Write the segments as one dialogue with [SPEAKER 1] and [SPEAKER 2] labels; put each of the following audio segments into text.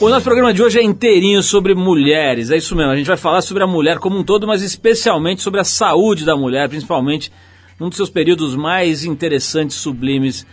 [SPEAKER 1] O nosso programa de hoje é inteirinho sobre mulheres, é isso mesmo. A gente vai falar sobre a mulher como um todo, mas especialmente sobre a saúde da mulher, principalmente num dos seus períodos mais interessantes, sublimes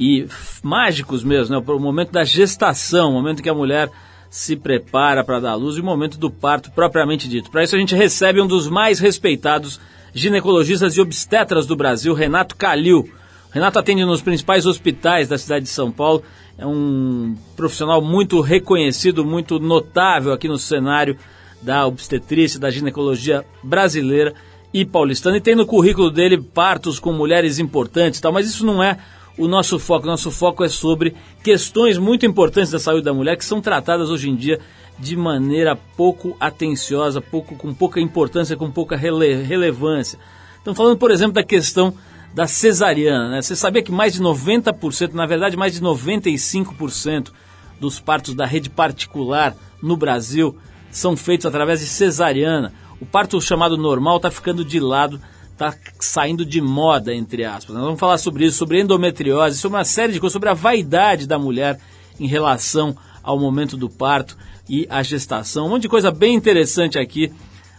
[SPEAKER 1] e mágicos mesmo, né? O momento da gestação, o momento que a mulher se prepara para dar luz e o momento do parto propriamente dito. Para isso a gente recebe um dos mais respeitados ginecologistas e obstetras do Brasil, Renato Calil. Renato atende nos principais hospitais da cidade de São Paulo. É um profissional muito reconhecido, muito notável aqui no cenário da obstetrícia, da ginecologia brasileira e paulistana. E tem no currículo dele partos com mulheres importantes tal, mas isso não é o nosso foco. Nosso foco é sobre questões muito importantes da saúde da mulher que são tratadas hoje em dia de maneira pouco atenciosa, pouco, com pouca importância, com pouca rele, relevância. Estamos falando, por exemplo, da questão da cesariana. Né? Você sabia que mais de 90%, na verdade mais de 95% dos partos da rede particular no Brasil são feitos através de cesariana. O parto chamado normal está ficando de lado está saindo de moda, entre aspas. Nós vamos falar sobre isso, sobre endometriose, sobre uma série de coisas, sobre a vaidade da mulher em relação ao momento do parto e a gestação. Um monte de coisa bem interessante aqui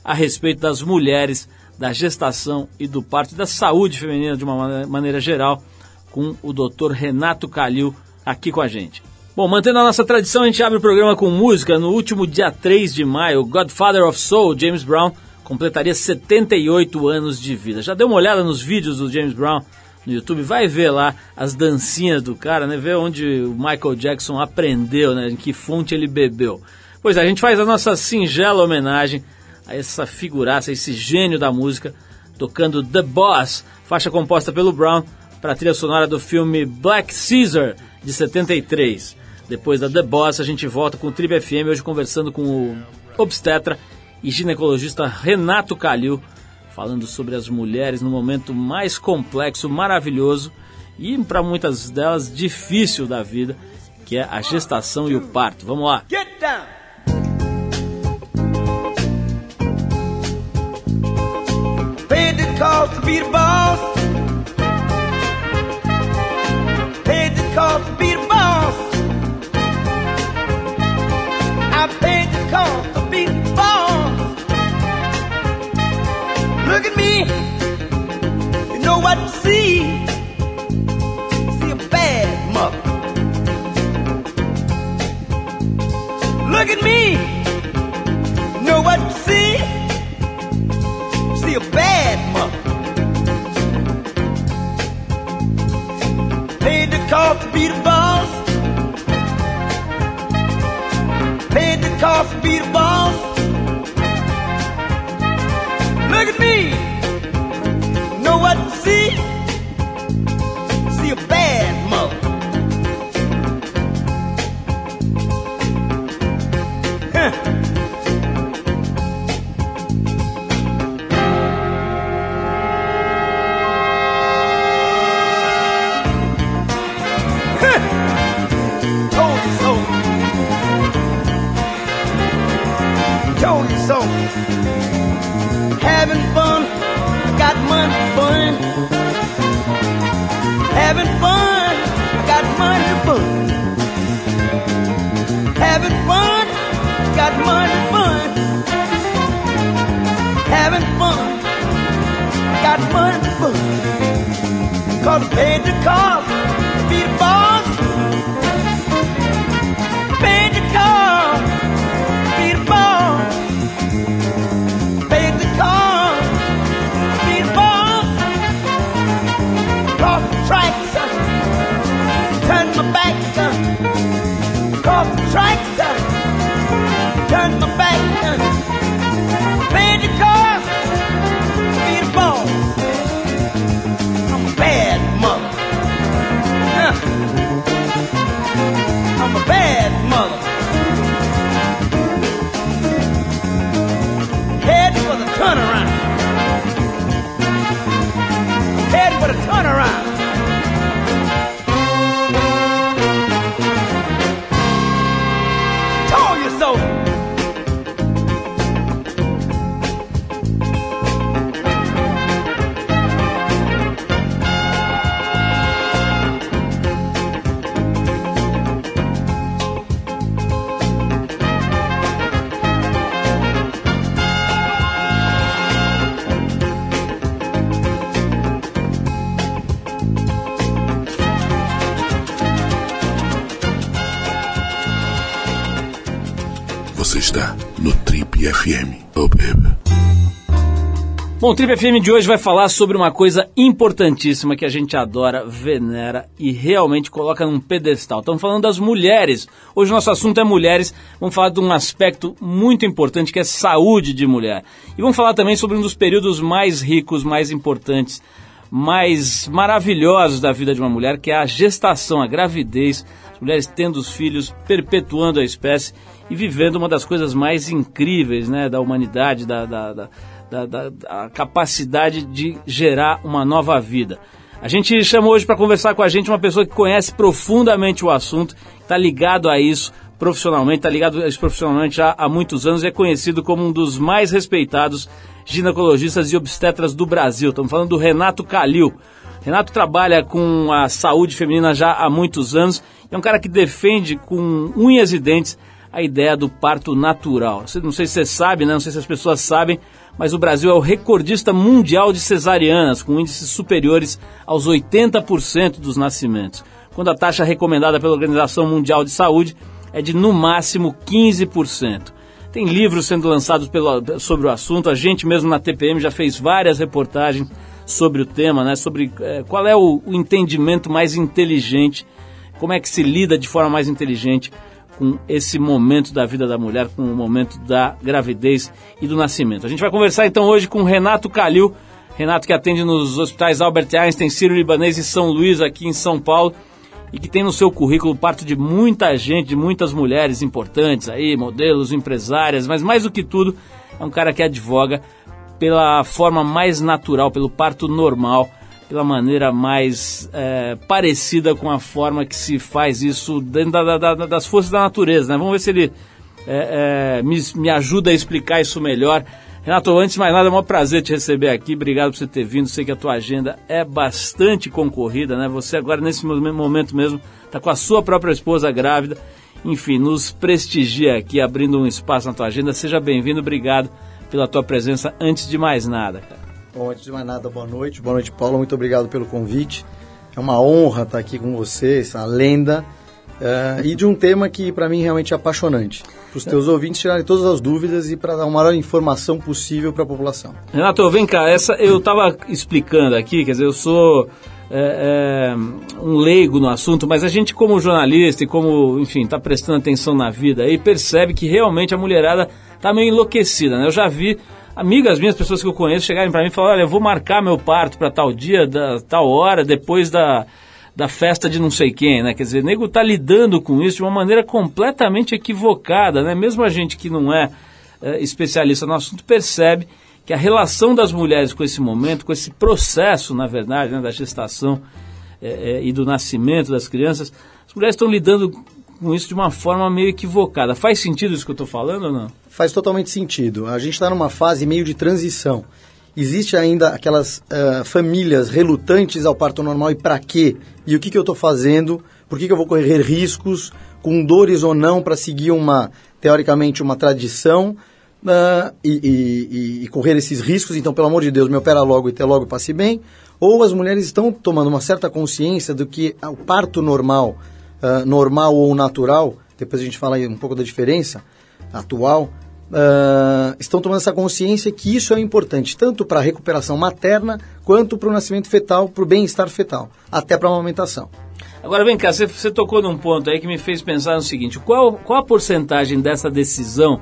[SPEAKER 1] a respeito das mulheres, da gestação e do parto da saúde feminina de uma maneira geral, com o Dr. Renato Calil aqui com a gente. Bom, mantendo a nossa tradição, a gente abre o programa com música. No último dia 3 de maio, Godfather of Soul, James Brown, completaria 78 anos de vida. Já deu uma olhada nos vídeos do James Brown no YouTube? Vai ver lá as dancinhas do cara, né? Ver onde o Michael Jackson aprendeu, né? Em que fonte ele bebeu. Pois é, a gente faz a nossa singela homenagem a essa figuraça, esse gênio da música, tocando The Boss, faixa composta pelo Brown, para a trilha sonora do filme Black Caesar, de 73. Depois da The Boss, a gente volta com o Tribe FM, hoje conversando com o obstetra e ginecologista Renato Calil, falando sobre as mulheres no momento mais complexo, maravilhoso e para muitas delas difícil da vida, que é a gestação e o parto. Vamos lá. Get down. The cost to be the boss. Paid the cost to be the boss. I paid the cost to be the boss. Look at me. You know what to see. See a bad mother. Look at me. The to be the boss. Paid the cost to be the boss. Look at me. Know what to see? Having fun, got money
[SPEAKER 2] fun.
[SPEAKER 3] Having fun, got money fun. Having fun, got money fun. Having fun, got money fun. Cause I paid the cost, be the boss. tractor. My back
[SPEAKER 2] está no Trip FM. Oh, baby.
[SPEAKER 1] Bom, o Trip FM de hoje vai falar sobre uma coisa importantíssima que a gente adora, venera e realmente coloca num pedestal. Estamos falando das mulheres. Hoje o nosso assunto é mulheres. Vamos falar de um aspecto muito importante que é saúde de mulher. E vamos falar também sobre um dos períodos mais ricos, mais importantes, mais maravilhosos da vida de uma mulher, que é a gestação, a gravidez. As mulheres tendo os filhos, perpetuando a espécie e vivendo uma das coisas mais incríveis né, da humanidade, da, da, da da, da, da capacidade de gerar uma nova vida. A gente chamou hoje para conversar com a gente uma pessoa que conhece profundamente o assunto, está ligado a isso profissionalmente, está ligado a isso profissionalmente já há muitos anos e é conhecido como um dos mais respeitados ginecologistas e obstetras do Brasil. Estamos falando do Renato Calil. Renato trabalha com a saúde feminina já há muitos anos. É um cara que defende com unhas e dentes a ideia do parto natural. Não sei se você sabe, né? não sei se as pessoas sabem, mas o Brasil é o recordista mundial de cesarianas, com índices superiores aos 80% dos nascimentos, quando a taxa recomendada pela Organização Mundial de Saúde é de no máximo 15%. Tem livros sendo lançados pelo, sobre o assunto, a gente mesmo na TPM já fez várias reportagens sobre o tema, né, sobre é, qual é o, o entendimento mais inteligente, como é que se lida de forma mais inteligente com esse momento da vida da mulher, com o momento da gravidez e do nascimento. A gente vai conversar então hoje com Renato Calil, Renato que atende nos hospitais Albert Einstein, Sírio-Libanês e São Luís aqui em São Paulo e que tem no seu currículo parte de muita gente, de muitas mulheres importantes aí, modelos, empresárias, mas mais do que tudo, é um cara que advoga pela forma mais natural, pelo parto normal, pela maneira mais é, parecida com a forma que se faz isso dentro da, da, das forças da natureza. Né? Vamos ver se ele é, é, me, me ajuda a explicar isso melhor. Renato, antes de mais nada, é um prazer te receber aqui. Obrigado por você ter vindo. Sei que a tua agenda é bastante concorrida, né? Você agora, nesse momento mesmo, está com a sua própria esposa grávida. Enfim, nos prestigia aqui, abrindo um espaço na tua agenda. Seja bem-vindo. Obrigado pela tua presença antes de mais nada, cara.
[SPEAKER 4] Bom, antes de mais nada, boa noite. Boa noite, Paulo. Muito obrigado pelo convite. É uma honra estar aqui com você, essa lenda, uh, e de um tema que para mim realmente é apaixonante. Para os teus ouvintes tirarem todas as dúvidas e para dar a maior informação possível para a população.
[SPEAKER 1] Renato, vem cá, essa, eu estava explicando aqui, quer dizer, eu sou é, é, um leigo no assunto, mas a gente como jornalista e como, enfim, está prestando atenção na vida aí, percebe que realmente a mulherada está meio enlouquecida, né? Eu já vi amigas minhas, pessoas que eu conheço, chegarem para mim e falar, olha, eu vou marcar meu parto para tal dia, da, tal hora, depois da, da festa de não sei quem, né? Quer dizer, o nego está lidando com isso de uma maneira completamente equivocada, né? Mesmo a gente que não é, é especialista no assunto percebe que a relação das mulheres com esse momento, com esse processo, na verdade, né, da gestação é, é, e do nascimento das crianças, as mulheres estão lidando com isso de uma forma meio equivocada. Faz sentido isso que eu estou falando ou não?
[SPEAKER 4] Faz totalmente sentido. A gente está numa fase meio de transição. Existe ainda aquelas uh, famílias relutantes ao parto normal e para quê? E o que, que eu estou fazendo? Por que, que eu vou correr riscos, com dores ou não, para seguir uma, teoricamente, uma tradição uh, e, e, e, correr esses riscos? Então, pelo amor de Deus, me opera logo e até logo passe bem. Ou as mulheres estão tomando uma certa consciência do que o parto normal uh, normal ou natural, depois a gente fala um pouco da diferença atual, uh, estão tomando essa consciência que isso é importante, tanto para a recuperação materna, quanto para o nascimento fetal, para o bem-estar fetal, até para a amamentação.
[SPEAKER 1] Agora vem cá, você, você, tocou num ponto aí que me fez pensar no seguinte: qual, qual a porcentagem dessa decisão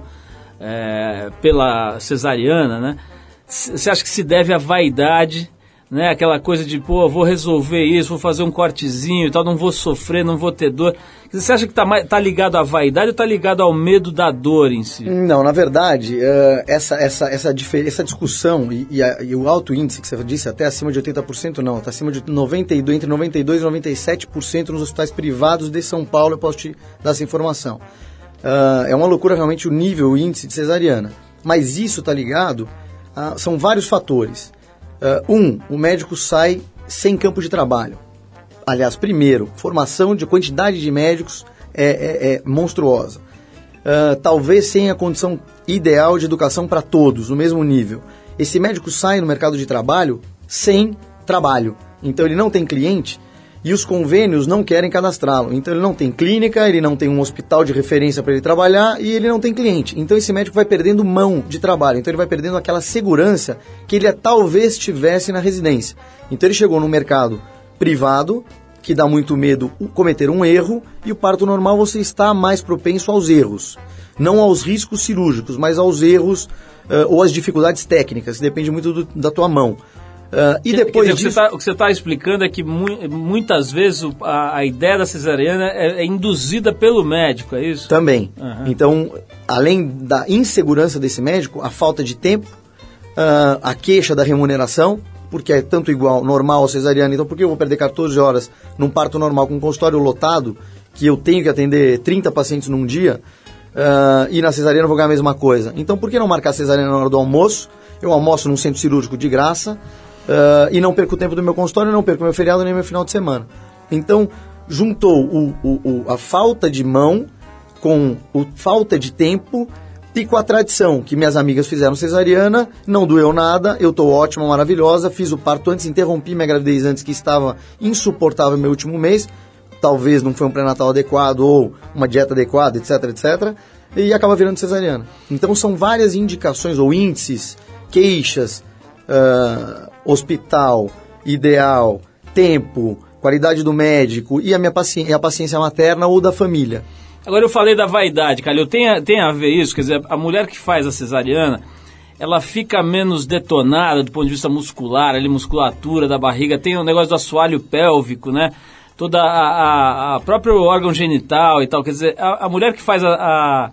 [SPEAKER 1] é, pela cesariana, né? Você acha que se deve à vaidade né? Aquela coisa de, pô, vou resolver isso, vou fazer um cortezinho e tal, não vou sofrer, não vou ter dor. Você acha que está tá ligado à vaidade ou está ligado ao medo da dor em si?
[SPEAKER 4] Não, na verdade, uh, essa, essa, essa, essa discussão e, e, a, e, o alto índice que você disse, até acima de 80%, não, está acima de 92, entre 92% e 97% nos hospitais privados de São Paulo, eu posso te dar essa informação. Uh, é uma loucura realmente o nível, o índice de cesariana. Mas isso está ligado, a, são vários fatores. Uh, um, o médico sai sem campo de trabalho. Aliás, primeiro, formação de quantidade de médicos é, é, é monstruosa. Uh, talvez sem a condição ideal de educação para todos, no mesmo nível. Esse médico sai no mercado de trabalho sem trabalho. Então ele não tem cliente e os convênios não querem cadastrá-lo. Então ele não tem clínica, ele não tem um hospital de referência para ele trabalhar e ele não tem cliente. Então esse médico vai perdendo mão de trabalho, então ele vai perdendo aquela segurança que ele talvez tivesse na residência. Então ele chegou no mercado privado, que dá muito medo cometer um erro, e o parto normal você está mais propenso aos erros. Não aos riscos cirúrgicos, mas aos erros uh, ou às dificuldades técnicas, depende muito do, da tua mão.
[SPEAKER 1] Uh, e depois dizer, disso... O que você está tá explicando é que mu muitas vezes a, a, ideia da cesariana é, é, induzida pelo médico, é isso?
[SPEAKER 4] Também. Uhum. Então, além da insegurança desse médico, a falta de tempo, uh, a queixa da remuneração, porque é tanto igual normal ao cesariana, então por que eu vou perder 14 horas num parto normal com um consultório lotado, que eu tenho que atender 30 pacientes num dia, uh, e na cesariana eu vou ganhar a mesma coisa? Então por que não marcar a cesariana na hora do almoço? Eu almoço num centro cirúrgico de graça, uh, e não perco o tempo do meu consultório, não perco meu feriado nem meu final de semana. Então, juntou o, o, o, a falta de mão com a falta de tempo e com a tradição que minhas amigas fizeram cesariana, não doeu nada, eu estou ótima, maravilhosa, fiz o parto antes, interrompi minha gravidez antes que estava insuportável meu último mês, talvez não foi um pré-natal adequado ou uma dieta adequada, etc, etc, e acaba virando cesariana. Então são várias indicações ou índices, queixas, uh, hospital, ideal, tempo, qualidade do médico e a minha paciência, a paciência materna ou da família.
[SPEAKER 1] Agora eu falei da vaidade, Calil, tem tem a ver isso? Quer dizer, a mulher que faz a cesariana, ela fica menos detonada do ponto de vista muscular, ali, musculatura da barriga, tem o negócio do assoalho pélvico, né? Toda a, a, a próprio órgão genital e tal. Quer dizer, a, a mulher que faz a, a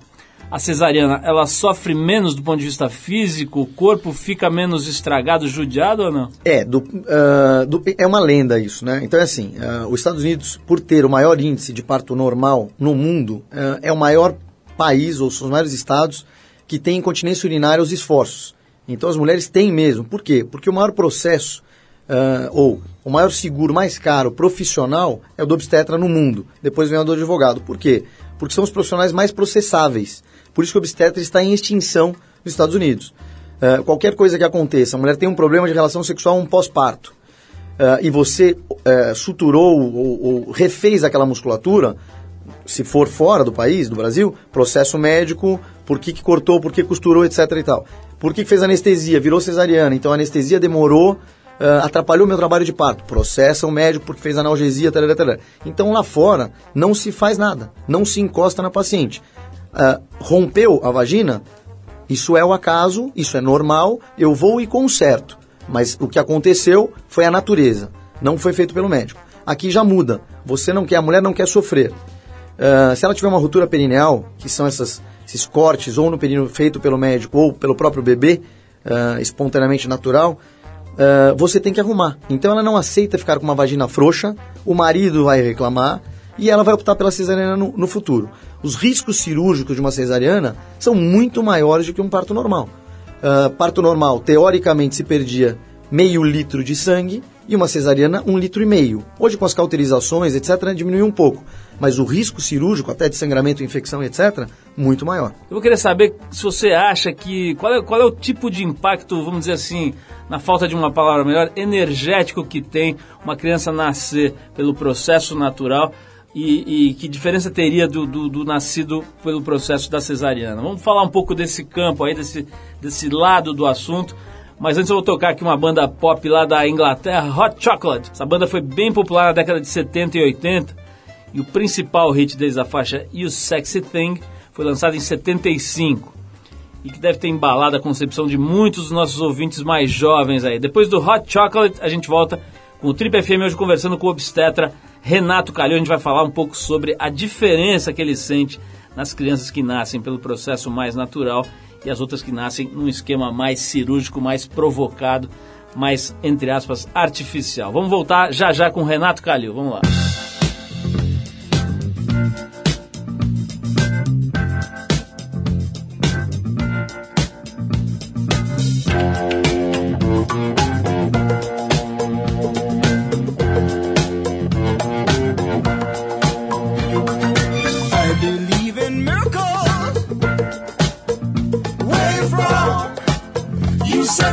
[SPEAKER 1] a cesariana ela sofre menos do ponto de vista físico? O corpo fica menos estragado, judiado ou não?
[SPEAKER 4] É, do, uh, do, é uma lenda isso, né? Então é assim, uh, os Estados Unidos, por ter o maior índice de parto normal no mundo, uh, é o maior país, ou são os maiores estados, que tem incontinência urinária os esforços. Então as mulheres têm mesmo. Por quê? Porque o maior processo, ou o maior seguro mais caro profissional é o do obstetra no mundo. Depois vem o do advogado. Por quê? Porque são os profissionais mais processáveis. Por isso que o obstetra está em extinção nos Estados Unidos. Uh, qualquer coisa que aconteça, a mulher tem um problema de relação sexual, um pós-parto, uh, e você uh, suturou ou, ou, refez aquela musculatura, se for fora do país, do Brasil, processo médico, por que, que cortou, por que costurou, etc e tal. Por que, que fez anestesia? Virou cesariana, então a anestesia demorou, atrapalhou meu trabalho de parto. Processa o médico porque fez analgesia, tal. Então lá fora não se faz nada, não se encosta na paciente uh, rompeu a vagina, isso é o acaso, isso é normal, eu vou e conserto. Mas o que aconteceu foi a natureza, não foi feito pelo médico. Aqui já muda. Você não quer, a mulher não quer sofrer. Uh, se ela tiver uma ruptura perineal, que são essas, esses cortes, ou no períneo feito pelo médico, ou pelo próprio bebê, uh, espontaneamente natural, uh, você tem que arrumar. Então ela não aceita ficar com uma vagina frouxa, o marido vai reclamar, e ela vai optar pela cesariana no, no futuro. Os riscos cirúrgicos de uma cesariana são muito maiores do que um parto normal. Uh, parto normal, teoricamente, se perdia meio litro de sangue e uma cesariana um litro e meio. Hoje, com as cauterizações, etc., diminuiu um pouco. Mas o risco cirúrgico, até de sangramento, infecção, etc., muito maior.
[SPEAKER 1] Eu querer saber se você acha que. Qual é, qual é o tipo de impacto, vamos dizer assim, na falta de uma palavra melhor, energético que tem uma criança nascer pelo processo natural e, e, que diferença teria do, do, do, nascido pelo processo da cesariana. Vamos falar um pouco desse campo aí, desse, desse lado do assunto. Mas antes eu vou tocar aqui uma banda pop lá da Inglaterra, Hot Chocolate. Essa banda foi bem popular na década de 70 e 80 e o principal hit deles, a faixa You Sexy Thing, foi lançado em 75 e que deve ter embalado a concepção de muitos dos nossos ouvintes mais jovens aí. Depois do Hot Chocolate, a gente volta com o Trip FM hoje conversando com o obstetra Renato Calhão. A gente vai falar um pouco sobre a diferença que ele sente nas crianças que nascem pelo processo mais natural e as outras que nascem num esquema mais cirúrgico, mais provocado, mais, entre aspas, artificial. Vamos voltar já já com Renato Calil. Vamos lá.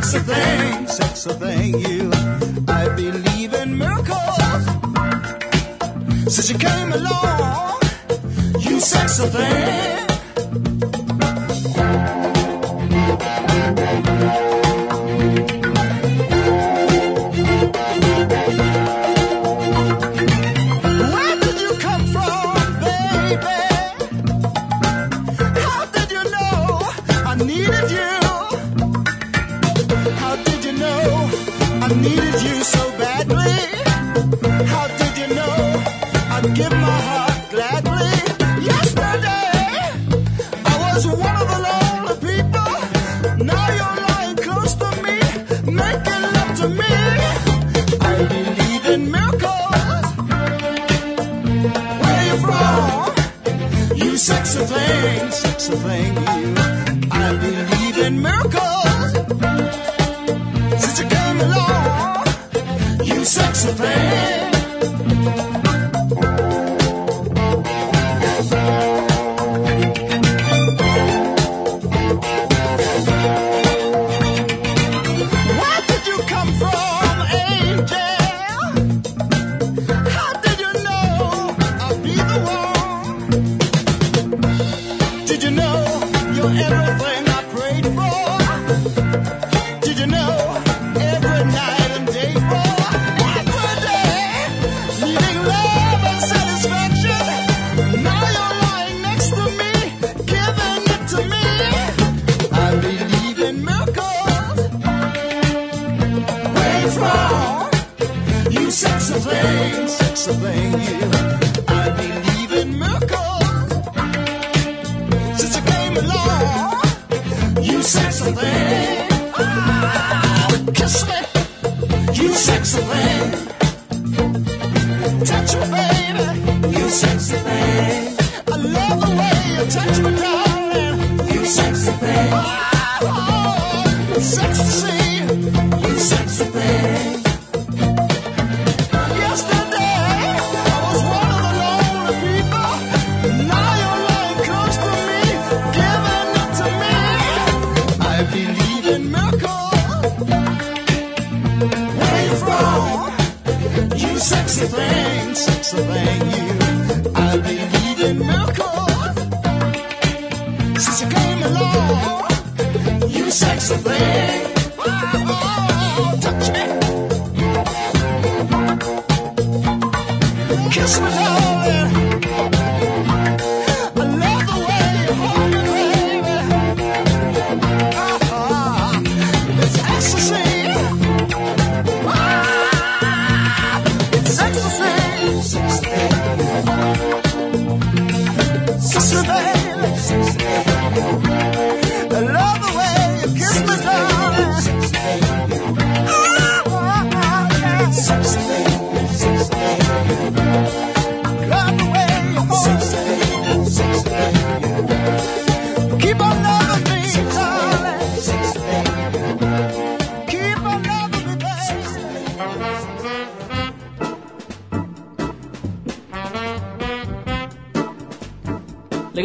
[SPEAKER 5] Sex a thing, sex a thing, you. I believe in miracles. Since you came along, you sex a thing. You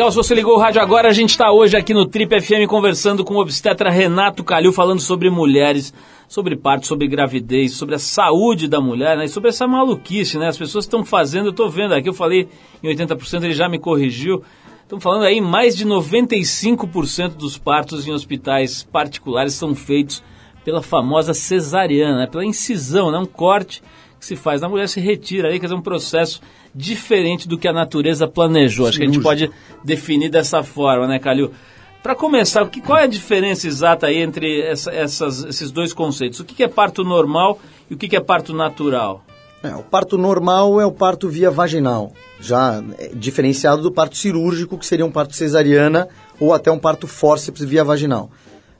[SPEAKER 1] Legal, se você ligou o rádio agora, a gente está hoje aqui no Trip FM conversando com o obstetra Renato Calil, falando sobre mulheres, sobre parto, sobre gravidez, sobre a saúde da mulher, né? E sobre essa maluquice, né? As pessoas estão fazendo, eu estou vendo aqui, eu falei em 80%, ele já me corrigiu. Estão falando aí, mais de 95% dos partos em hospitais particulares são feitos pela famosa cesariana, né? pela incisão, né? um corte que se faz. A mulher se retira aí, quer dizer, um processo diferente do que a natureza planejou. Acho que a gente pode definir dessa forma, né, Calil? Para começar, que, qual é a diferença exata aí entre essa, essas, esses dois conceitos? O que, é parto normal e o que, que é parto natural?
[SPEAKER 4] É, o parto normal é o parto via vaginal, já é, diferenciado do parto cirúrgico, que seria um parto cesariana ou até um parto fórceps via vaginal.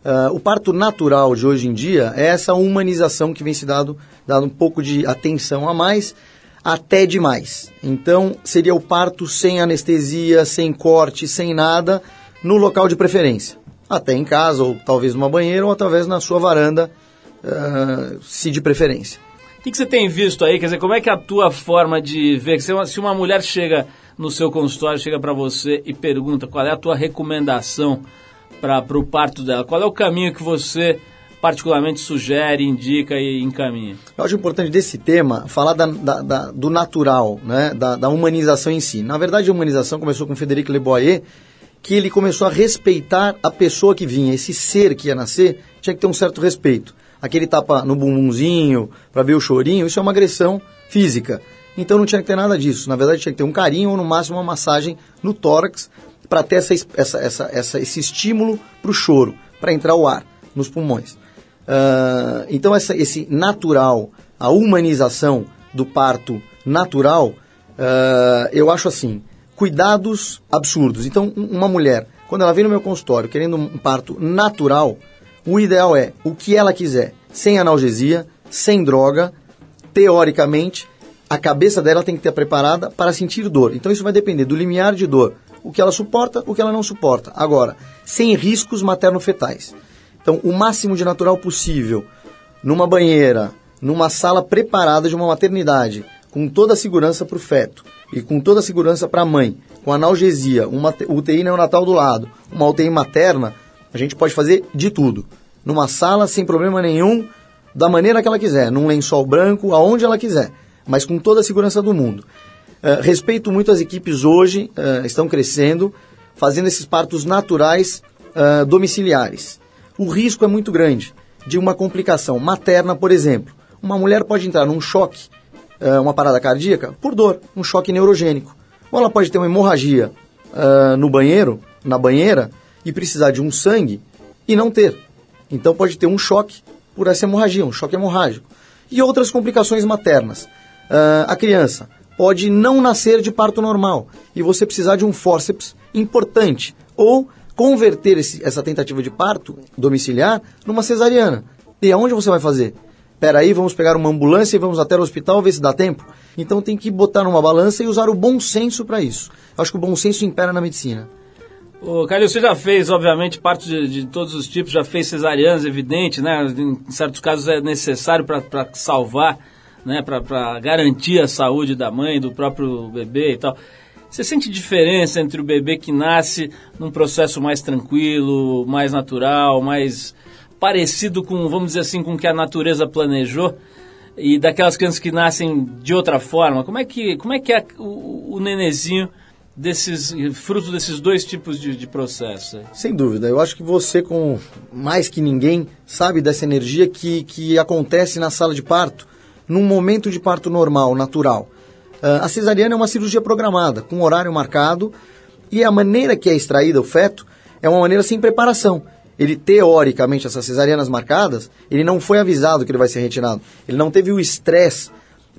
[SPEAKER 4] Ah, o parto natural de hoje em dia é essa humanização que vem se dado, dado um pouco de atenção a mais, até demais. Então, seria o parto sem anestesia, sem corte, sem nada, no local de preferência. Até em casa, ou talvez numa banheira, ou talvez na sua varanda, ah, se de preferência.
[SPEAKER 1] O que, que você tem visto aí? Quer dizer, como é que é a tua forma de ver? Se uma, se uma mulher chega no seu consultório, chega para você e pergunta qual é a tua recomendação para o parto dela, qual é o caminho que você particularmente sugere, indica e encaminha?
[SPEAKER 4] Eu acho importante desse tema falar da- da- da- do natural, né? da, humanização em si. Na verdade, a humanização começou com Frederic Leboyer, que ele começou a respeitar a pessoa que vinha, esse ser que ia nascer, tinha que ter um certo respeito. Aquele tapa no bumbumzinho para ver o chorinho, isso é uma agressão física. Então não tinha que ter nada disso. Na verdade, tinha que ter um carinho ou no máximo uma massagem no tórax para ter essa, es- essa, essa, essa- esse estímulo para o choro, para entrar o ar nos pulmões. Ah, então essa, esse natural, a humanização do parto natural, ah, eu acho assim, cuidados absurdos. Então um- uma mulher, quando ela vem no meu consultório querendo um parto natural, o ideal é o que ela quiser, sem analgesia, sem droga, teoricamente, a cabeça dela tem que estar preparada para sentir dor. Então isso vai depender do limiar de dor, o que ela suporta, o que ela não suporta. Agora, sem riscos materno-fetais. Então, o máximo de natural possível, numa banheira, numa sala preparada de uma maternidade, com toda a segurança para o feto e com toda a segurança para a mãe, com analgesia, uma UTI neonatal do lado, uma UTI materna, a gente pode fazer de tudo. Numa sala sem problema nenhum, da maneira que ela quiser, num lençol branco, aonde ela quiser, mas com toda a segurança do mundo. Eh, respeito muito as equipes hoje, eh, estão crescendo, fazendo esses partos naturais eh, domiciliares. O risco é muito grande de uma complicação materna, por exemplo. Uma mulher pode entrar num choque, uma parada cardíaca, por dor, um choque neurogênico. Ou ela pode ter uma hemorragia no banheiro, na banheira, e precisar de um sangue e não ter. Então pode ter um choque por essa hemorragia, um choque hemorrágico. E outras complicações maternas. A criança pode não nascer de parto normal e você precisar de um fórceps importante. Ou converter esse- essa tentativa de parto domiciliar numa cesariana. E aonde você vai fazer? Peraí, vamos pegar uma ambulância e vamos até o hospital ver se dá tempo? Então tem que botar numa balança e usar o bom senso para isso. Eu acho que o bom senso impera na medicina.
[SPEAKER 1] Ô, Calil, você já fez, obviamente, parte de, de todos os tipos, já fez cesarianas, evidente, né? Em certos casos é necessário para salvar, né? Para garantir a saúde da mãe, do próprio bebê e tal. Você sente diferença entre o bebê que nasce num processo mais tranquilo, mais natural, mais parecido com, vamos dizer assim, com o que a natureza planejou? E daquelas crianças que nascem de outra forma, como é que, como é, que é o, o nenezinho desses, fruto desses dois tipos de, de processo?
[SPEAKER 4] Sem dúvida. Eu acho que você, com mais que ninguém, sabe dessa energia que, que acontece na sala de parto, num momento de parto normal, natural. Ah, a cesariana é uma cirurgia programada, com horário marcado, e a maneira que é extraída o feto é uma maneira sem preparação. Ele, teoricamente, essas cesarianas marcadas, ele não foi avisado que ele vai ser retirado. Ele não teve o estresse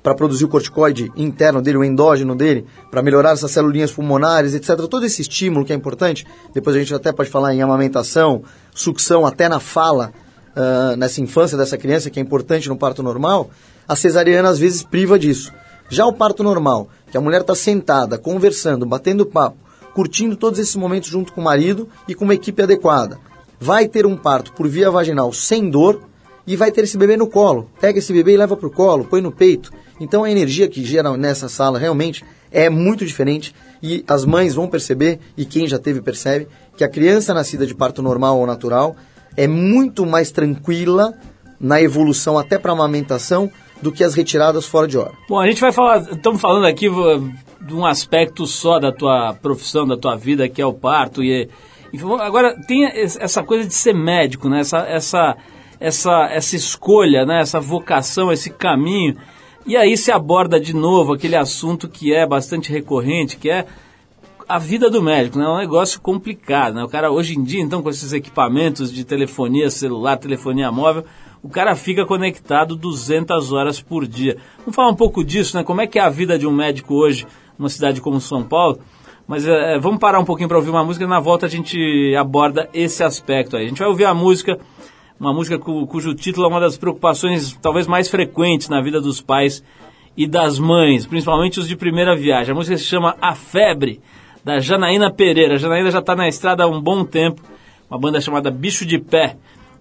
[SPEAKER 4] para produzir o corticoide interno dele, o endógeno dele, para melhorar essas celulinhas pulmonares, etc. Todo esse estímulo que é importante. Depois a gente até pode falar em amamentação, sucção até na fala, ah, nessa infância dessa criança, que é importante no parto normal. A cesariana às vezes priva disso. Já o parto normal, que a mulher está sentada, conversando, batendo papo, curtindo todos esses momentos junto com o marido e com uma equipe adequada, vai ter um parto por via vaginal sem dor e vai ter esse bebê no colo. Pega esse bebê e leva para o colo, põe no peito. Então a energia que gera nessa sala realmente é muito diferente e as mães vão perceber, e quem já teve percebe, que a criança nascida de parto normal ou natural é muito mais tranquila na evolução até para amamentação do que as retiradas fora de hora.
[SPEAKER 1] Bom, a gente vai falar, estamos falando aqui de um aspecto só da tua profissão, da tua vida, que é o parto. E, e agora tem es- essa coisa de ser médico, né? Essa, essa, essa, essa escolha, né? Essa vocação, esse caminho. E aí se aborda de novo aquele assunto que é bastante recorrente, que é a vida do médico, né? É um negócio complicado, né? O cara hoje em dia, então, com esses equipamentos de telefonia celular, telefonia móvel, o cara fica conectado 200 horas por dia. Vamos falar um pouco disso, né? Como é que é a vida de um médico hoje numa cidade como São Paulo? Mas é, vamos parar um pouquinho para ouvir uma música e na volta a gente aborda esse aspecto aí. A gente vai ouvir a música, uma música cu, cujo título é uma das preocupações talvez mais frequentes na vida dos pais e das mães, principalmente os de primeira viagem. A música se chama A Febre, da Janaína Pereira. A Janaína já está na estrada há um bom tempo, uma banda chamada Bicho de Pé.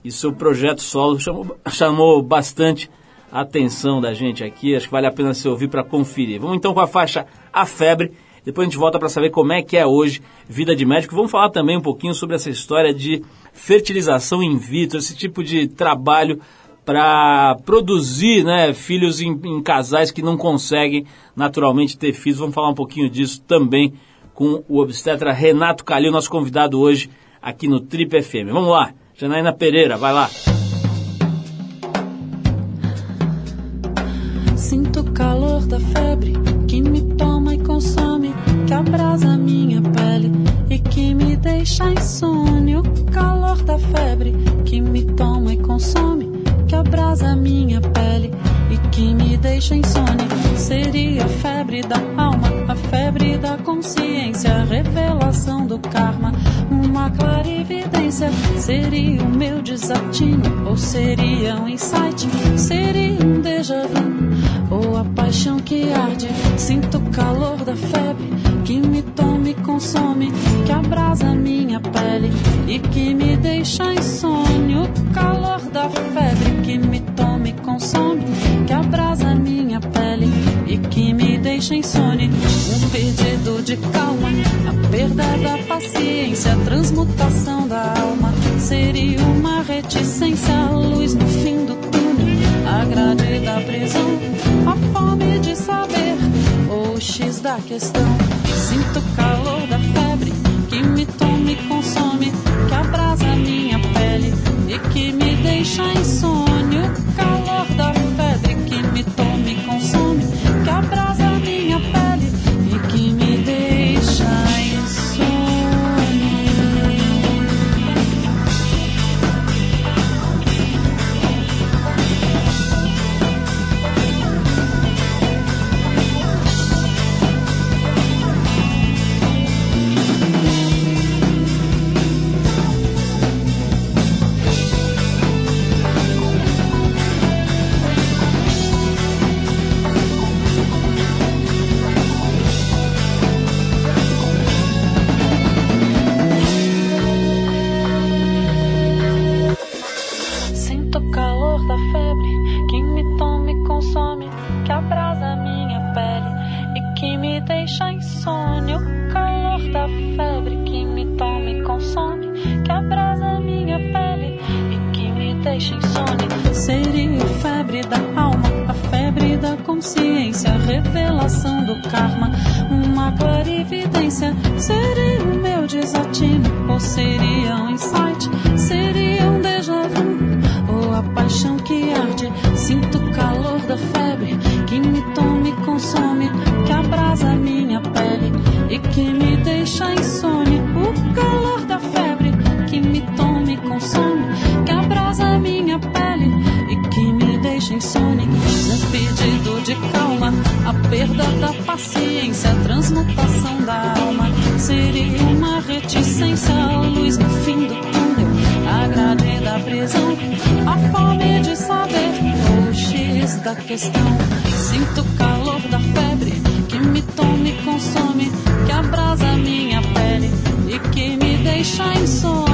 [SPEAKER 1] E seu projeto solo chamou, chamou bastante a atenção da gente aqui. Acho que vale a pena se ouvir para conferir. Vamos então com a faixa A Febre. Depois a gente volta para saber como é que é hoje vida de médico. Vamos falar também um pouquinho sobre essa história de fertilização in vitro, esse tipo de trabalho para produzir né, filhos em, em casais que não conseguem naturalmente ter filhos. Vamos falar um pouquinho disso também com o obstetra Renato Calil, nosso convidado hoje aqui no Trip FM. Vamos lá, Janaína Pereira, vai lá.
[SPEAKER 6] Sinto o calor da febre que me toma e consome, que abrasa minha pele e que me deixa insônia. O calor da febre que me toma e consome, que abrasa minha pele e que me deixa insônia. Seria a febre da alma, a febre da consciência, a revelação do karma. Seria o meu desatino, ou seria um insight, seria um déjà vu, ou a paixão que arde. Sinto o calor da febre que me toma e consome, que abrasa minha pele e que me deixa insônia. O calor da febre que me toma e consome, que abrasa minha pele e que me deixa insônia. Um pedido de calma, a perda da paciência, a transmutação. Seria uma reticência, a luz no fim do túnel, a grade da prisão, a fome de saber, o X da questão. Sinto o calor da febre que me toma e consome, que abrasa minha pele e que me deixa insônia. Deixa. Seria febre da alma, a febre da consciência, revelação do karma, uma clarividência. Fome de saber, o X da questão. Sinto o calor da febre que me toma e consome, que abrasa minha pele e que me deixa insônia.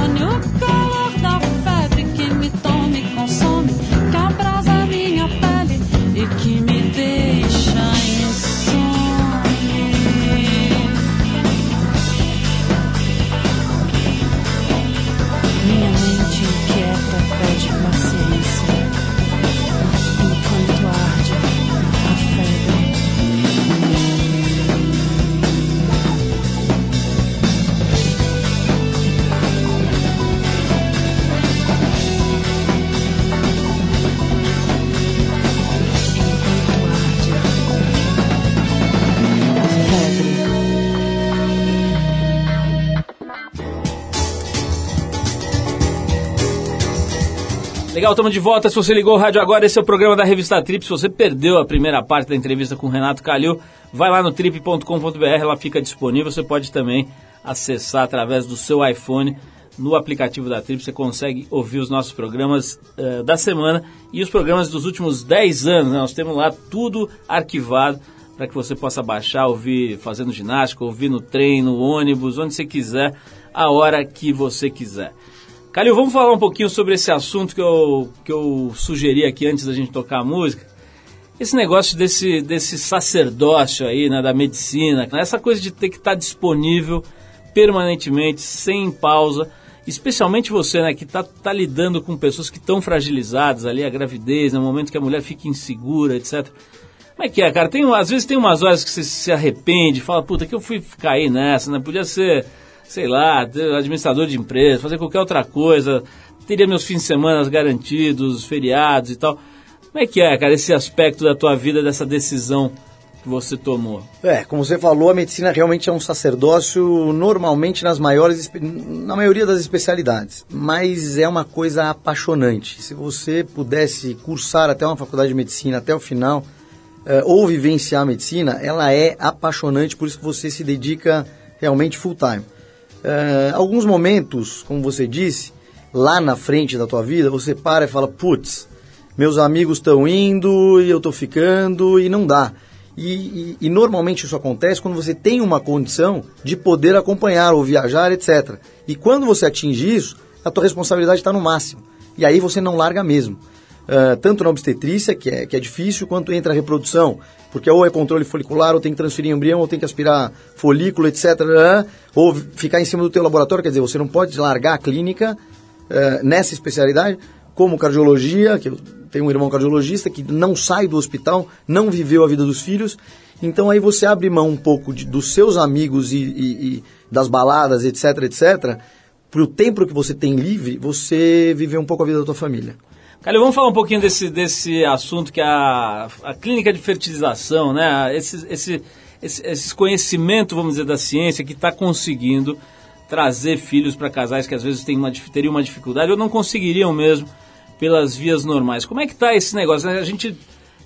[SPEAKER 1] Legal, estamos de volta. Se você ligou o rádio agora, esse é o programa da Revista Trip. Se você perdeu a primeira parte da entrevista com o Renato Calil, vai lá no trip.com.br, ela fica disponível. Você pode também acessar através do seu iPhone no aplicativo da Trip. Você consegue ouvir os nossos programas eh, da semana e os programas dos últimos 10 anos. né? Nós temos lá tudo arquivado para que você possa baixar, ouvir fazendo ginástica, ouvir no trem, no ônibus, onde você quiser, a hora que você quiser. Calil, vamos falar um pouquinho sobre esse assunto que eu, que eu sugeri aqui antes da gente tocar a música. esse negócio desse, desse sacerdócio aí, né, da medicina, essa coisa de ter que estar disponível permanentemente, sem pausa, especialmente você, né, que está tá lidando com pessoas que estão fragilizadas ali, a gravidez, no né, momento que a mulher fica insegura, etc. Como é que é, cara? Tem, às vezes tem umas horas que você se arrepende, fala, puta, que eu fui cair nessa, né? Podia ser, sei lá, administrador de empresa, fazer qualquer outra coisa, teria meus fins de semana garantidos, feriados e tal. Como é que é, cara, esse aspecto da tua vida, dessa decisão que você tomou?
[SPEAKER 4] É, como você falou, a medicina realmente é um sacerdócio normalmente nas maiores, na maioria das especialidades, mas é uma coisa apaixonante. Se você pudesse cursar até uma faculdade de medicina até o final, é, ou vivenciar a medicina, ela é apaixonante, por isso que você se dedica realmente full time. É, alguns momentos, como você disse, lá na frente da tua vida, você para e fala, putz, meus amigos estão indo e eu estou ficando e não dá. E, e, e, normalmente isso acontece quando você tem uma condição de poder acompanhar ou viajar, etc. E quando você atinge isso, a tua responsabilidade está no máximo. E aí você não larga mesmo. Uh, tanto na obstetrícia, que é, que é difícil, quanto entra a reprodução, porque ou é controle folicular, ou tem que transferir embrião, ou tem que aspirar folículo, etc. Uh, ou ficar em cima do teu laboratório, quer dizer, você não pode largar a clínica uh, nessa especialidade, como cardiologia, que eu tenho um irmão cardiologista que não sai do hospital, não viveu a vida dos filhos, então aí você abre mão um pouco de, dos seus amigos e, e, e das baladas, etc, etc, para o tempo que você tem livre, você viver um pouco a vida da tua família.
[SPEAKER 1] Calil, vamos falar um pouquinho desse, desse assunto que é a, a clínica de fertilização, né? Esse, esse, esse, esse conhecimento, vamos dizer, da ciência que está conseguindo trazer filhos para casais que às vezes têm uma, teriam uma dificuldade ou não conseguiriam mesmo pelas vias normais. Como é que está esse negócio? A gente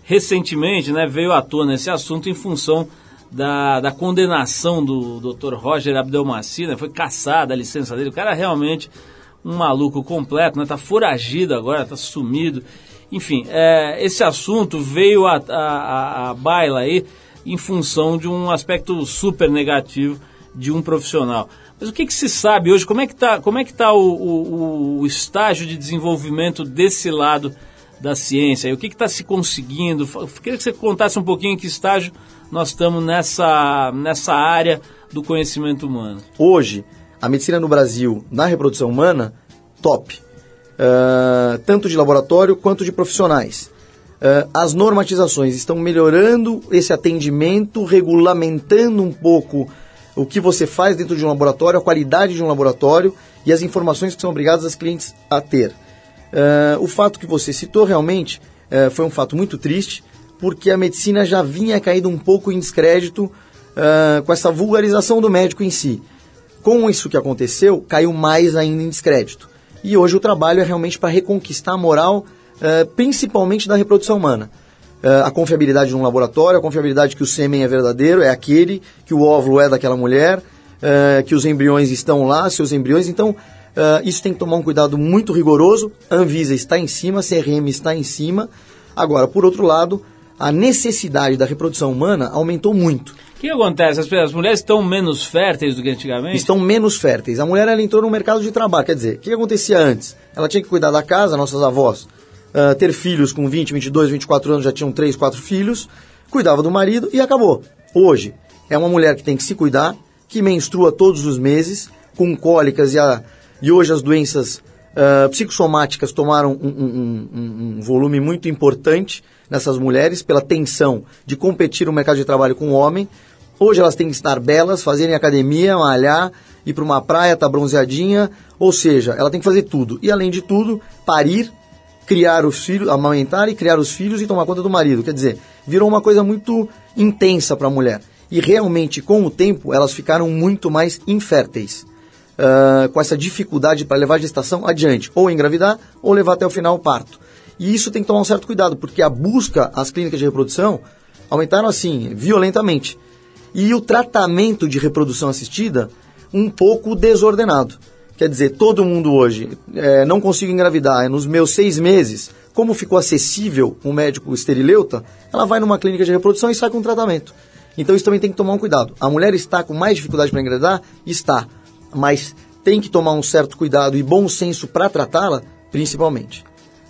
[SPEAKER 1] recentemente né, veio à tona esse assunto em função da, da condenação do Dr. Roger Abdelmaci, né, foi caçada a licença dele. O cara realmente um maluco completo, né? Tá foragido agora, tá sumido. Enfim, é, esse assunto veio a, a, a baila aí em função de um aspecto super negativo de um profissional. Mas o que, que se sabe hoje? Como é que está é que tá o, o, o, estágio de desenvolvimento desse lado da ciência? E o que está se conseguindo? Eu queria que você contasse um pouquinho em que estágio nós estamos nessa, nessa área do conhecimento humano.
[SPEAKER 4] Hoje, a medicina no Brasil, na reprodução humana, top. Uh, tanto de laboratório quanto de profissionais. Uh, as normatizações estão melhorando esse atendimento, regulamentando um pouco o que você faz dentro de um laboratório, a qualidade de um laboratório e as informações que são obrigadas as clientes a ter. Uh, o fato que você citou realmente uh, foi um fato muito triste, porque a medicina já vinha caindo um pouco em descrédito uh, com essa vulgarização do médico em si. Com isso que aconteceu, caiu mais ainda em descrédito. E hoje o trabalho é realmente para reconquistar a moral, uh, principalmente da reprodução humana. Uh, a confiabilidade de um laboratório, a confiabilidade que o sêmen é verdadeiro, é aquele, que o óvulo é daquela mulher, uh, que os embriões estão lá, seus embriões. Então, isso tem que tomar um cuidado muito rigoroso. A Anvisa está em cima, a CRM está em cima. Agora, por outro lado, a necessidade da reprodução humana aumentou muito.
[SPEAKER 1] Que acontece? As, as, mulheres estão menos férteis do que antigamente?
[SPEAKER 4] Estão menos férteis. A mulher ela entrou no mercado de trabalho. Quer dizer, o que acontecia antes? Ela tinha que cuidar da casa, nossas avós, uh, ter filhos com 20, 22, 24 anos, já tinham 3, 4 filhos, cuidava do marido e acabou. Hoje, é uma mulher que tem que se cuidar, que menstrua todos os meses, com cólicas e, a, e hoje as doenças uh, psicossomáticas tomaram um, um, um, um volume muito importante nessas mulheres pela tensão de competir no mercado de trabalho com o homem. Hoje elas têm que estar belas, fazerem academia, malhar, ir para uma praia, estar tá bronzeadinha, ou seja, ela tem que fazer tudo. E além de tudo, parir, criar os filhos, amamentar e criar os filhos e tomar conta do marido. Quer dizer, virou uma coisa muito intensa para a mulher. E realmente, com o tempo, elas ficaram muito mais inférteis. Uh, com essa dificuldade para levar a gestação adiante, ou engravidar, ou levar até o final o parto. E isso tem que tomar um certo cuidado, porque a busca às clínicas de reprodução aumentaram assim, violentamente. E o tratamento de reprodução assistida, um pouco desordenado. Quer dizer, todo mundo hoje é, não consigo engravidar, é nos meus seis meses, como ficou acessível um médico esterileuta, ela vai numa clínica de reprodução e sai com tratamento. Então isso também tem que tomar um cuidado. A mulher está com mais dificuldade para engravidar? Está. Mas tem que tomar um certo cuidado e bom senso para tratá-la, principalmente.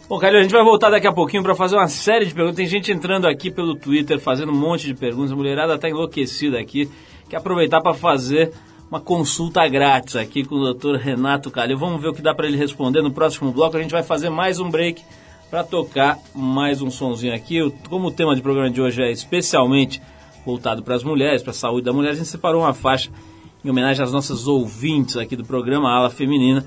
[SPEAKER 1] Bom, Calil, a gente vai voltar daqui a pouquinho para fazer uma série de perguntas. Tem gente entrando aqui pelo Twitter, fazendo um monte de perguntas. A mulherada está enlouquecida aqui. Quer aproveitar para fazer uma consulta grátis aqui com o Dr. Renato Calil. Vamos ver o que dá para ele responder no próximo bloco. A gente vai fazer mais um break para tocar mais um sonzinho aqui. Como o tema de programa de hoje é especialmente voltado para as mulheres, para a saúde da mulher, a gente separou uma faixa em homenagem às nossas ouvintes aqui do programa Ala Feminina,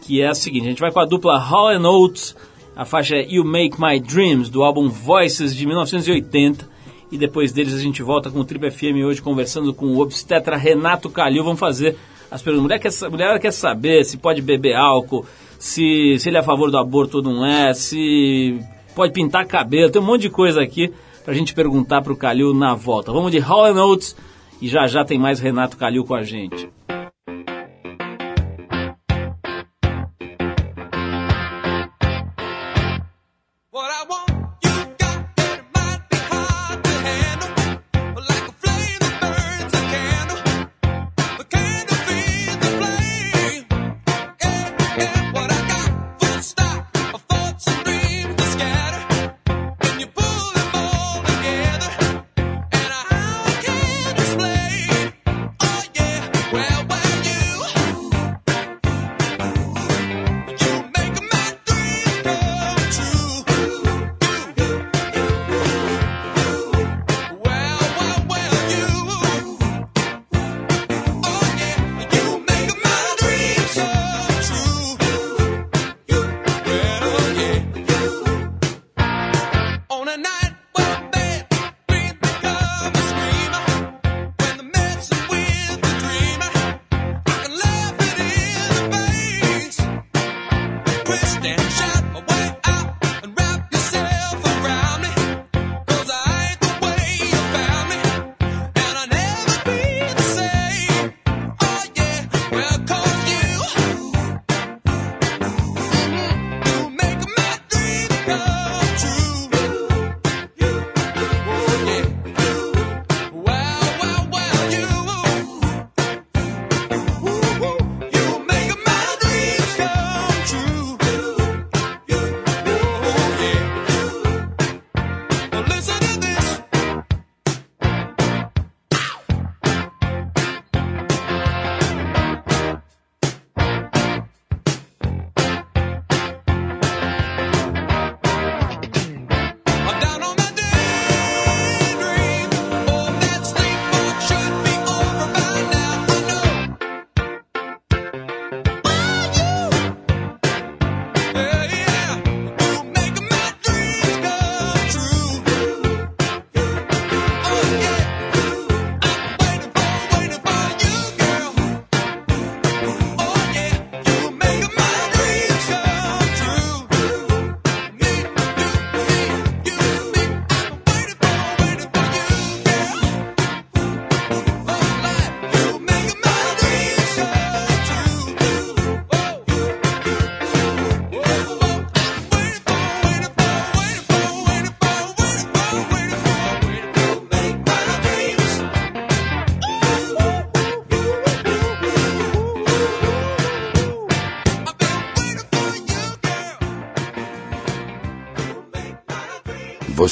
[SPEAKER 1] que é a seguinte: a gente vai com a dupla Hall Oates a faixa é You Make My Dreams, do álbum Voices de 1980. E depois deles a gente volta com o Triple FM hoje conversando com o obstetra Renato Calil. Vamos fazer as perguntas. Mulher quer, mulher quer saber se pode beber álcool, se, se ele é a favor do aborto ou não é, se pode pintar cabelo. Tem um monte de coisa aqui pra gente perguntar pro Calil na volta. Vamos de Hall Notes e já já tem mais Renato Calil com a gente.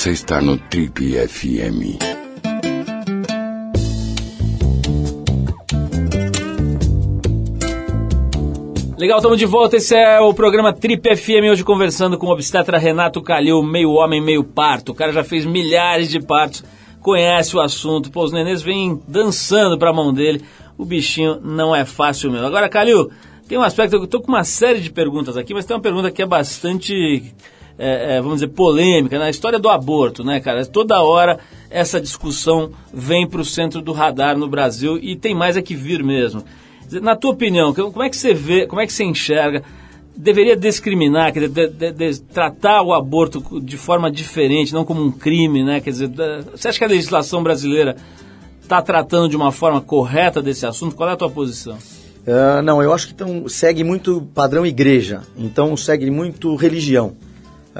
[SPEAKER 2] Você está no Trip FM.
[SPEAKER 1] Legal, estamos de volta. Esse é o programa Trip FM. Hoje conversando com o obstetra Renato Calil, meio homem, meio parto. O cara já fez milhares de partos, conhece o assunto. Pô, os nenês vêm dançando pra mão dele. O bichinho não é fácil mesmo. Agora, Calil, tem um aspecto. Eu tô com uma série de perguntas aqui, mas tem uma pergunta que é bastante. É, é, vamos dizer, polêmica, na história do aborto, né, cara? Toda hora essa discussão vem para o centro do radar no Brasil e tem mais é que vir mesmo. Na tua opinião, como é que você vê, como é que você enxerga? Deveria discriminar, quer dizer, de- de- de- tratar o aborto de forma diferente, não como um crime, né? Quer dizer, você acha que a legislação brasileira está tratando de uma forma correta desse assunto? Qual é a tua posição?
[SPEAKER 4] Ah, não, eu acho que então, segue muito padrão igreja, então segue muito religião.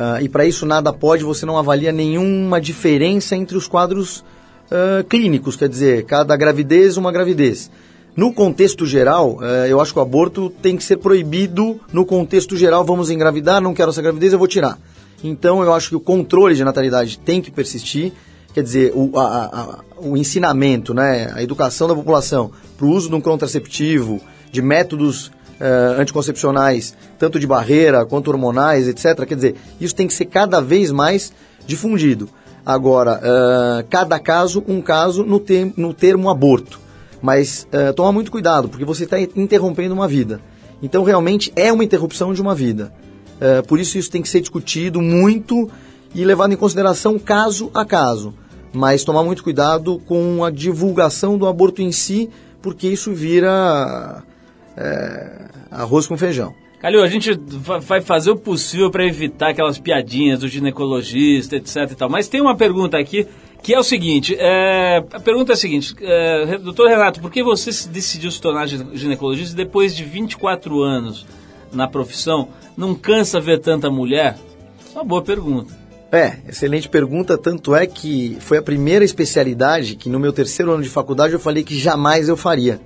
[SPEAKER 4] Ah, e para isso nada pode, você não avalia nenhuma diferença entre os quadros ah, clínicos, quer dizer, cada gravidez uma gravidez. No contexto geral, eh, eu acho que o aborto tem que ser proibido no contexto geral. Vamos engravidar, não quero essa gravidez, eu vou tirar. Então, eu acho que o controle de natalidade tem que persistir. Quer dizer, o, a- a- o ensinamento, né, a educação da população para o uso de um contraceptivo, de métodos eh, anticoncepcionais, tanto de barreira quanto hormonais, etc. Quer dizer, isso tem que ser cada vez mais difundido. Agora, eh, cada caso, um caso no, tem- no termo aborto. Mas eh, toma muito cuidado, porque você está interrompendo uma vida. Então, realmente, é uma interrupção de uma vida. Eh, por isso, isso tem que ser discutido muito e levado em consideração caso a caso. Mas tomar muito cuidado com a divulgação do aborto em si, porque isso vira eh, arroz com feijão.
[SPEAKER 1] Calil, a gente va- vai fazer o possível para evitar aquelas piadinhas do ginecologista, etc e tal. Mas tem uma pergunta aqui que é o seguinte: é, a pergunta é a seguinte, é, doutor Renato, por que você decidiu se tornar gine- ginecologista depois de 24 anos na profissão? Não cansa ver tanta mulher? Uma boa pergunta.
[SPEAKER 4] É, excelente pergunta. Tanto é que foi a primeira especialidade que no meu terceiro ano de faculdade eu falei que jamais eu faria.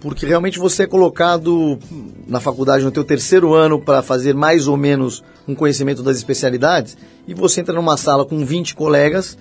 [SPEAKER 4] Porque realmente você é colocado na faculdade no teu terceiro ano para fazer mais ou menos um conhecimento das especialidades e você entra numa sala com 20 colegas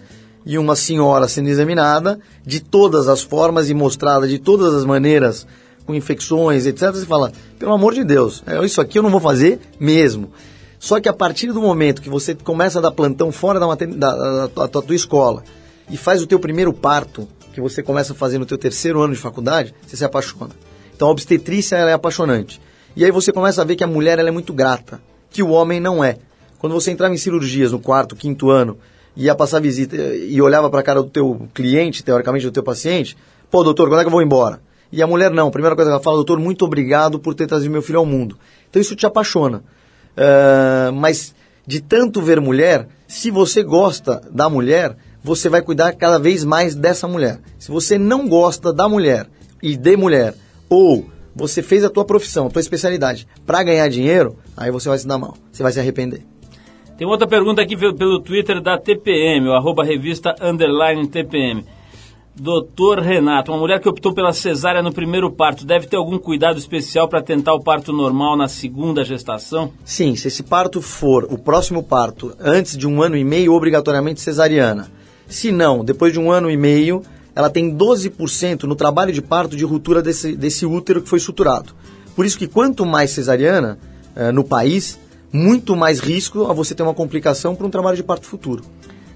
[SPEAKER 4] e uma senhora sendo examinada de todas as formas e mostrada de todas as maneiras com infecções, etc. Você fala, pelo amor de Deus, é, isso aqui eu não vou fazer mesmo. Só que a partir do momento que você começa a dar plantão fora da, da, da- da tua escola e faz o teu primeiro parto, que você começa a fazer no teu terceiro ano de faculdade, você se apaixona. Então a obstetrícia ela é apaixonante. E aí você começa a ver que a mulher ela é muito grata, que o homem não é. Quando você entrava em cirurgias no quarto, quinto ano, ia passar visita e olhava para a cara do teu cliente, teoricamente do teu paciente, pô, doutor, quando é que eu vou embora? E a mulher não, a primeira coisa que ela fala, doutor, muito obrigado por ter trazido meu filho ao mundo. Então isso te apaixona. Ah, mas de tanto ver mulher, se você gosta da mulher, você vai cuidar cada vez mais dessa mulher. Se você não gosta da mulher e de mulher, ou você fez a tua profissão, a tua especialidade para ganhar dinheiro, aí você vai se dar mal, você vai se arrepender.
[SPEAKER 1] Tem outra pergunta aqui pelo Twitter da TPM, o arroba revista underline TPM. Doutor Renato, uma mulher que optou pela cesárea no primeiro parto, deve ter algum cuidado especial para tentar o parto normal na segunda gestação?
[SPEAKER 4] Sim, se esse parto for o próximo parto antes de um ano e meio, obrigatoriamente cesariana. Se não, depois de um ano e meio, ela tem 12% no trabalho de parto de ruptura desse, desse útero que foi suturado. Por isso que quanto mais cesariana eh, no país, muito mais risco a você ter uma complicação para um trabalho de parto futuro.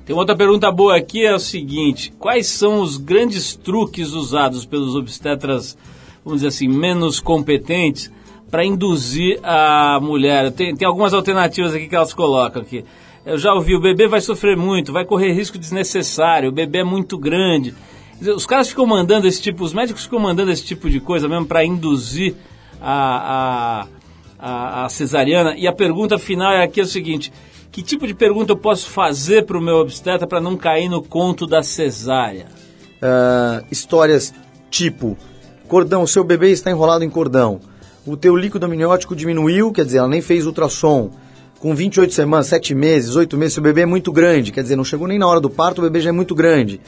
[SPEAKER 1] Tem outra pergunta boa aqui, é o seguinte: quais são os grandes truques usados pelos obstetras, vamos dizer assim, menos competentes para induzir a mulher? Tem, tem algumas alternativas aqui que elas colocam aqui. Eu já ouvi, o bebê vai sofrer muito, vai correr risco desnecessário, o bebê é muito grande. Os caras ficam mandando esse tipo, os médicos ficam mandando esse tipo de coisa mesmo para induzir a, a, a, a cesariana. E a pergunta final é aqui é o seguinte: que tipo de pergunta eu posso fazer para o meu obstetra para não cair no conto da cesárea?
[SPEAKER 4] Ah, histórias tipo: cordão, seu bebê está enrolado em cordão. O teu líquido amniótico diminuiu, quer dizer, ela nem fez ultrassom. Com 28 semanas, 7 meses, 8 meses, seu bebê é muito grande, quer dizer, não chegou nem na hora do parto, o bebê já é muito grande.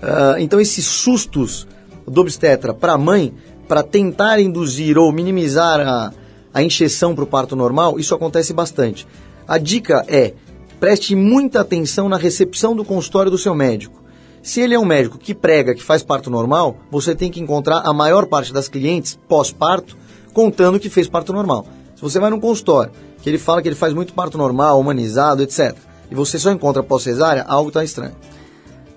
[SPEAKER 4] Ah, então, esses sustos do obstetra para a mãe, para tentar induzir ou minimizar a, a encheção para o parto normal, isso acontece bastante. A dica é: preste muita atenção na recepção do consultório do seu médico. Se ele é um médico que prega que faz parto normal, você tem que encontrar a maior parte das clientes pós-parto contando que fez parto normal. Se você vai num consultório que ele fala que ele faz muito parto normal, humanizado, etc., e você só encontra pós-cesárea, algo está estranho.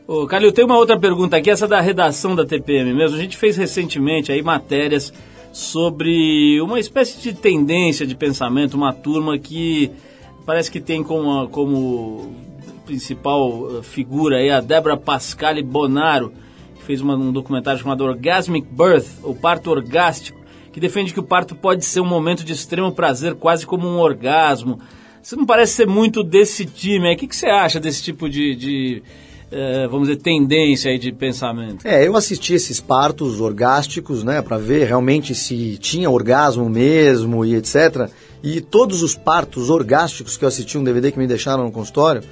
[SPEAKER 1] Ô, Calil, tem uma outra pergunta aqui, essa da redação da TPM mesmo. A gente fez recentemente aí matérias sobre uma espécie de tendência de pensamento, uma turma que parece que tem como, como principal eh, figura aí a Débora Pascali Bonaro, que fez uma- um documentário chamado Orgasmic Birth, o parto orgástico, que defende que o parto pode ser um momento de extremo prazer, quase como um orgasmo. Você não parece ser muito desse time aí. O que, que você acha desse tipo de, de, eh, vamos dizer, tendência aí de pensamento?
[SPEAKER 4] É, eu assisti esses partos orgásticos, né, para ver realmente se tinha orgasmo mesmo e etc. E todos os partos orgásticos que eu assisti, um DVD que me deixaram no consultório,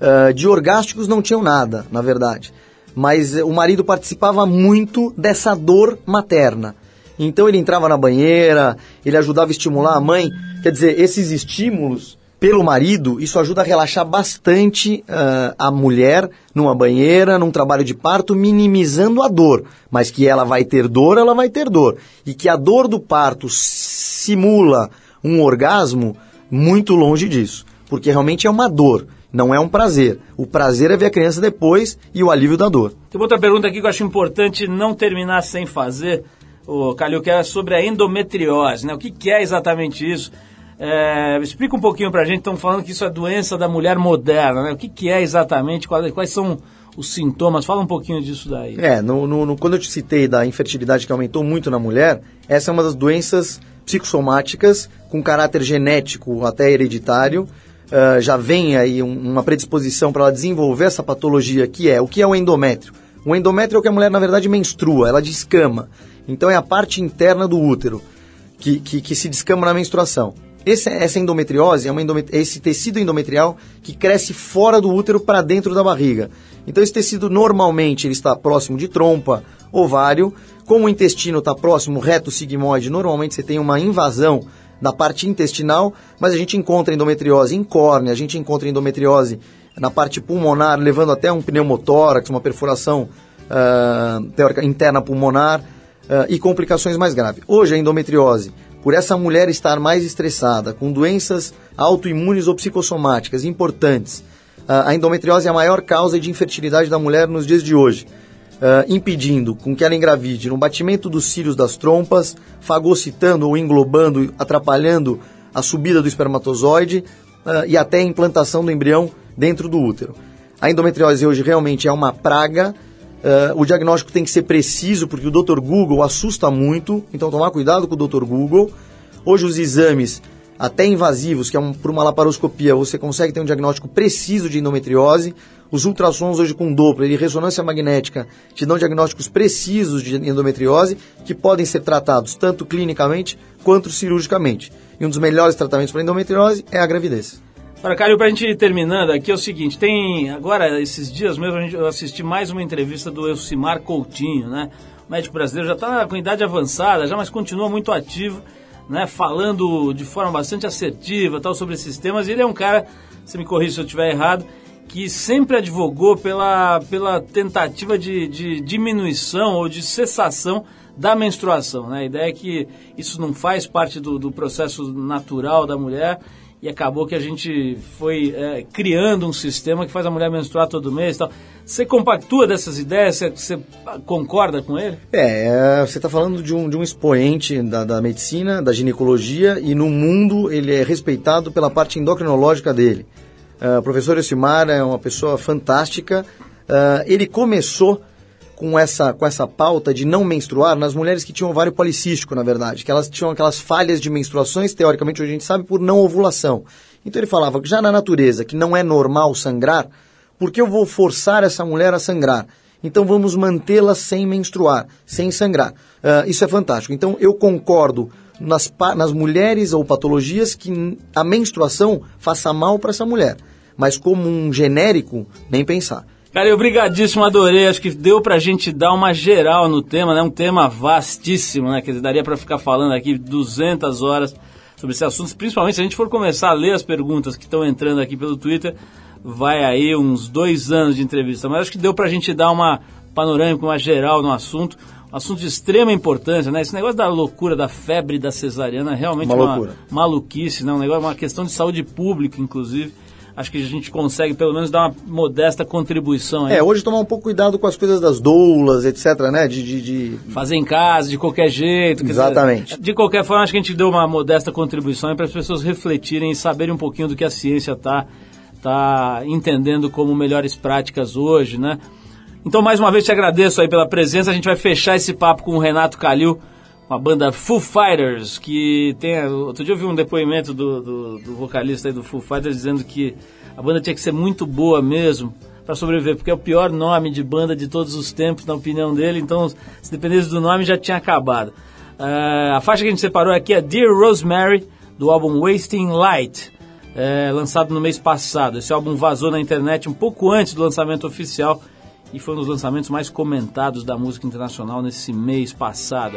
[SPEAKER 4] ah, de orgásticos não tinham nada, na verdade. Mas eh, o marido participava muito dessa dor materna. Então ele entrava na banheira, ele ajudava a estimular a mãe. Quer dizer, esses estímulos pelo marido, isso ajuda a relaxar bastante ah, a mulher numa banheira, num trabalho de parto, minimizando a dor. Mas que ela vai ter dor, ela vai ter dor. E que a dor do parto simula um orgasmo, muito longe disso. Porque realmente é uma dor, não é um prazer. O prazer é ver a criança depois e o alívio da dor.
[SPEAKER 1] Tem outra pergunta aqui que eu acho importante não terminar sem fazer, o Calil, que é sobre a endometriose, né? O que, que é exatamente isso? É, explica um pouquinho pra gente, estão falando que isso é doença da mulher moderna, né? O que, que é exatamente, quais, quais são os sintomas? Fala um pouquinho disso daí.
[SPEAKER 4] É, no, no- no- quando eu te citei da infertilidade que aumentou muito na mulher, essa é uma das doenças psicossomáticas com caráter genético até hereditário. Ah, já vem aí um- uma predisposição para ela desenvolver essa patologia que é o que é o endométrio. O endométrio é o que a mulher na verdade menstrua, ela descama. Então é a parte interna do útero que, que, que se descama na menstruação. Esse- essa endometriose é endomet- esse tecido endometrial que cresce fora do útero para dentro da barriga. Então esse tecido normalmente ele está próximo de trompa, ovário. Como o intestino está próximo, reto sigmoide, normalmente você tem uma invasão da parte intestinal, mas a gente encontra endometriose em córnea, a gente encontra endometriose na parte pulmonar, levando até um pneumotórax, uma perfuração ah, teórica interna pulmonar ah, e complicações mais graves. Hoje a endometriose, por essa mulher estar mais estressada, com doenças autoimunes ou psicossomáticas importantes, ah, a endometriose é a maior causa de infertilidade da mulher nos dias de hoje, ah, impedindo com que ela engravide no batimento dos cílios das trompas, fagocitando ou englobando, atrapalhando a subida do espermatozoide ah, e até a implantação do embrião dentro do útero. A endometriose hoje realmente é uma praga. Ah, o diagnóstico tem que ser preciso, porque o Dr. Google assusta muito, então tomar cuidado com o Dr. Google. Hoje os exames, até invasivos, que é um, por uma laparoscopia, você consegue ter um diagnóstico preciso de endometriose. Os ultrassons hoje com Doppler e ressonância magnética te dão diagnósticos precisos de endometriose, que podem ser tratados tanto clinicamente quanto cirurgicamente. E um dos melhores tratamentos para endometriose é a gravidez.
[SPEAKER 1] Agora, Calil, pra gente ir terminando aqui, é o seguinte, tem, agora, esses dias mesmo, a gente, eu assisti mais uma entrevista do Elcimar Coutinho, né? O médico brasileiro já está com idade avançada, já, mas continua muito ativo, né? Falando de forma bastante assertiva, tal, sobre esses temas, e ele é um cara, você me corrija se eu estiver errado, que sempre advogou pela, pela tentativa de, de diminuição ou de cessação da menstruação. Né? A ideia é que isso não faz parte do, do processo natural da mulher e acabou que a gente foi é, criando um sistema que faz a mulher menstruar todo mês e tal. Você compactua dessas ideias? Você, você concorda com ele?
[SPEAKER 4] É, é, você está falando de um, de um expoente da, da medicina, da ginecologia, e no mundo ele é respeitado pela parte endocrinológica dele. Ah, o professor Elcimar é uma pessoa fantástica. Ah, ele começou com essa, com essa pauta de não menstruar nas mulheres que tinham ovário policístico, na verdade, que elas tinham aquelas falhas de menstruações, teoricamente hoje a gente sabe, por não ovulação. Então ele falava que já na natureza, que não é normal sangrar, por que eu vou forçar essa mulher a sangrar? Então vamos mantê-la sem menstruar, sem sangrar. Ah, isso é fantástico. Então eu concordo nas, nas mulheres ou patologias que a menstruação faça mal para essa mulher. Mas como um genérico, nem pensar.
[SPEAKER 1] Cara, obrigadíssimo, adorei. Acho que deu pra gente dar uma geral no tema, né? Um tema vastíssimo, né? Quer dizer, daria pra ficar falando aqui 200 horas sobre esse assunto, principalmente se a gente for começar a ler as perguntas que estão entrando aqui pelo Twitter, vai aí uns dois anos de entrevista. Mas acho que deu pra gente dar uma panorâmica, uma geral no assunto. Um assunto de extrema importância, né? Esse negócio da loucura, da febre da cesariana, é realmente
[SPEAKER 4] Uma
[SPEAKER 1] uma, maluquice, né? Um negócio, uma questão de saúde pública, inclusive. Acho que a gente consegue pelo menos dar uma modesta contribuição aí.
[SPEAKER 4] É, hoje tomar um pouco cuidado com as coisas das doulas, etc, né? De, de, de-
[SPEAKER 1] fazer em casa, de qualquer jeito.
[SPEAKER 4] Exatamente.
[SPEAKER 1] dizer, de qualquer forma, acho que a gente deu uma modesta contribuição para as pessoas refletirem e saberem um pouquinho do que a ciência está tá entendendo como melhores práticas hoje, né? Então, mais uma vez, te agradeço aí pela presença. A gente vai fechar esse papo com o Renato Calil, com a banda Foo Fighters, que tem... Outro dia eu vi um depoimento do, do, do vocalista do Foo Fighters dizendo que a banda tinha que ser muito boa mesmo para sobreviver, porque é o pior nome de banda de todos os tempos, na opinião dele. Então, se dependesse do nome, já tinha acabado. Ah, a faixa que a gente separou aqui é Dear Rosemary, do álbum Wasting Light, é, lançado no mês passado. Esse álbum vazou na internet um pouco antes do lançamento oficial e foi um dos lançamentos mais comentados da música internacional nesse mês passado.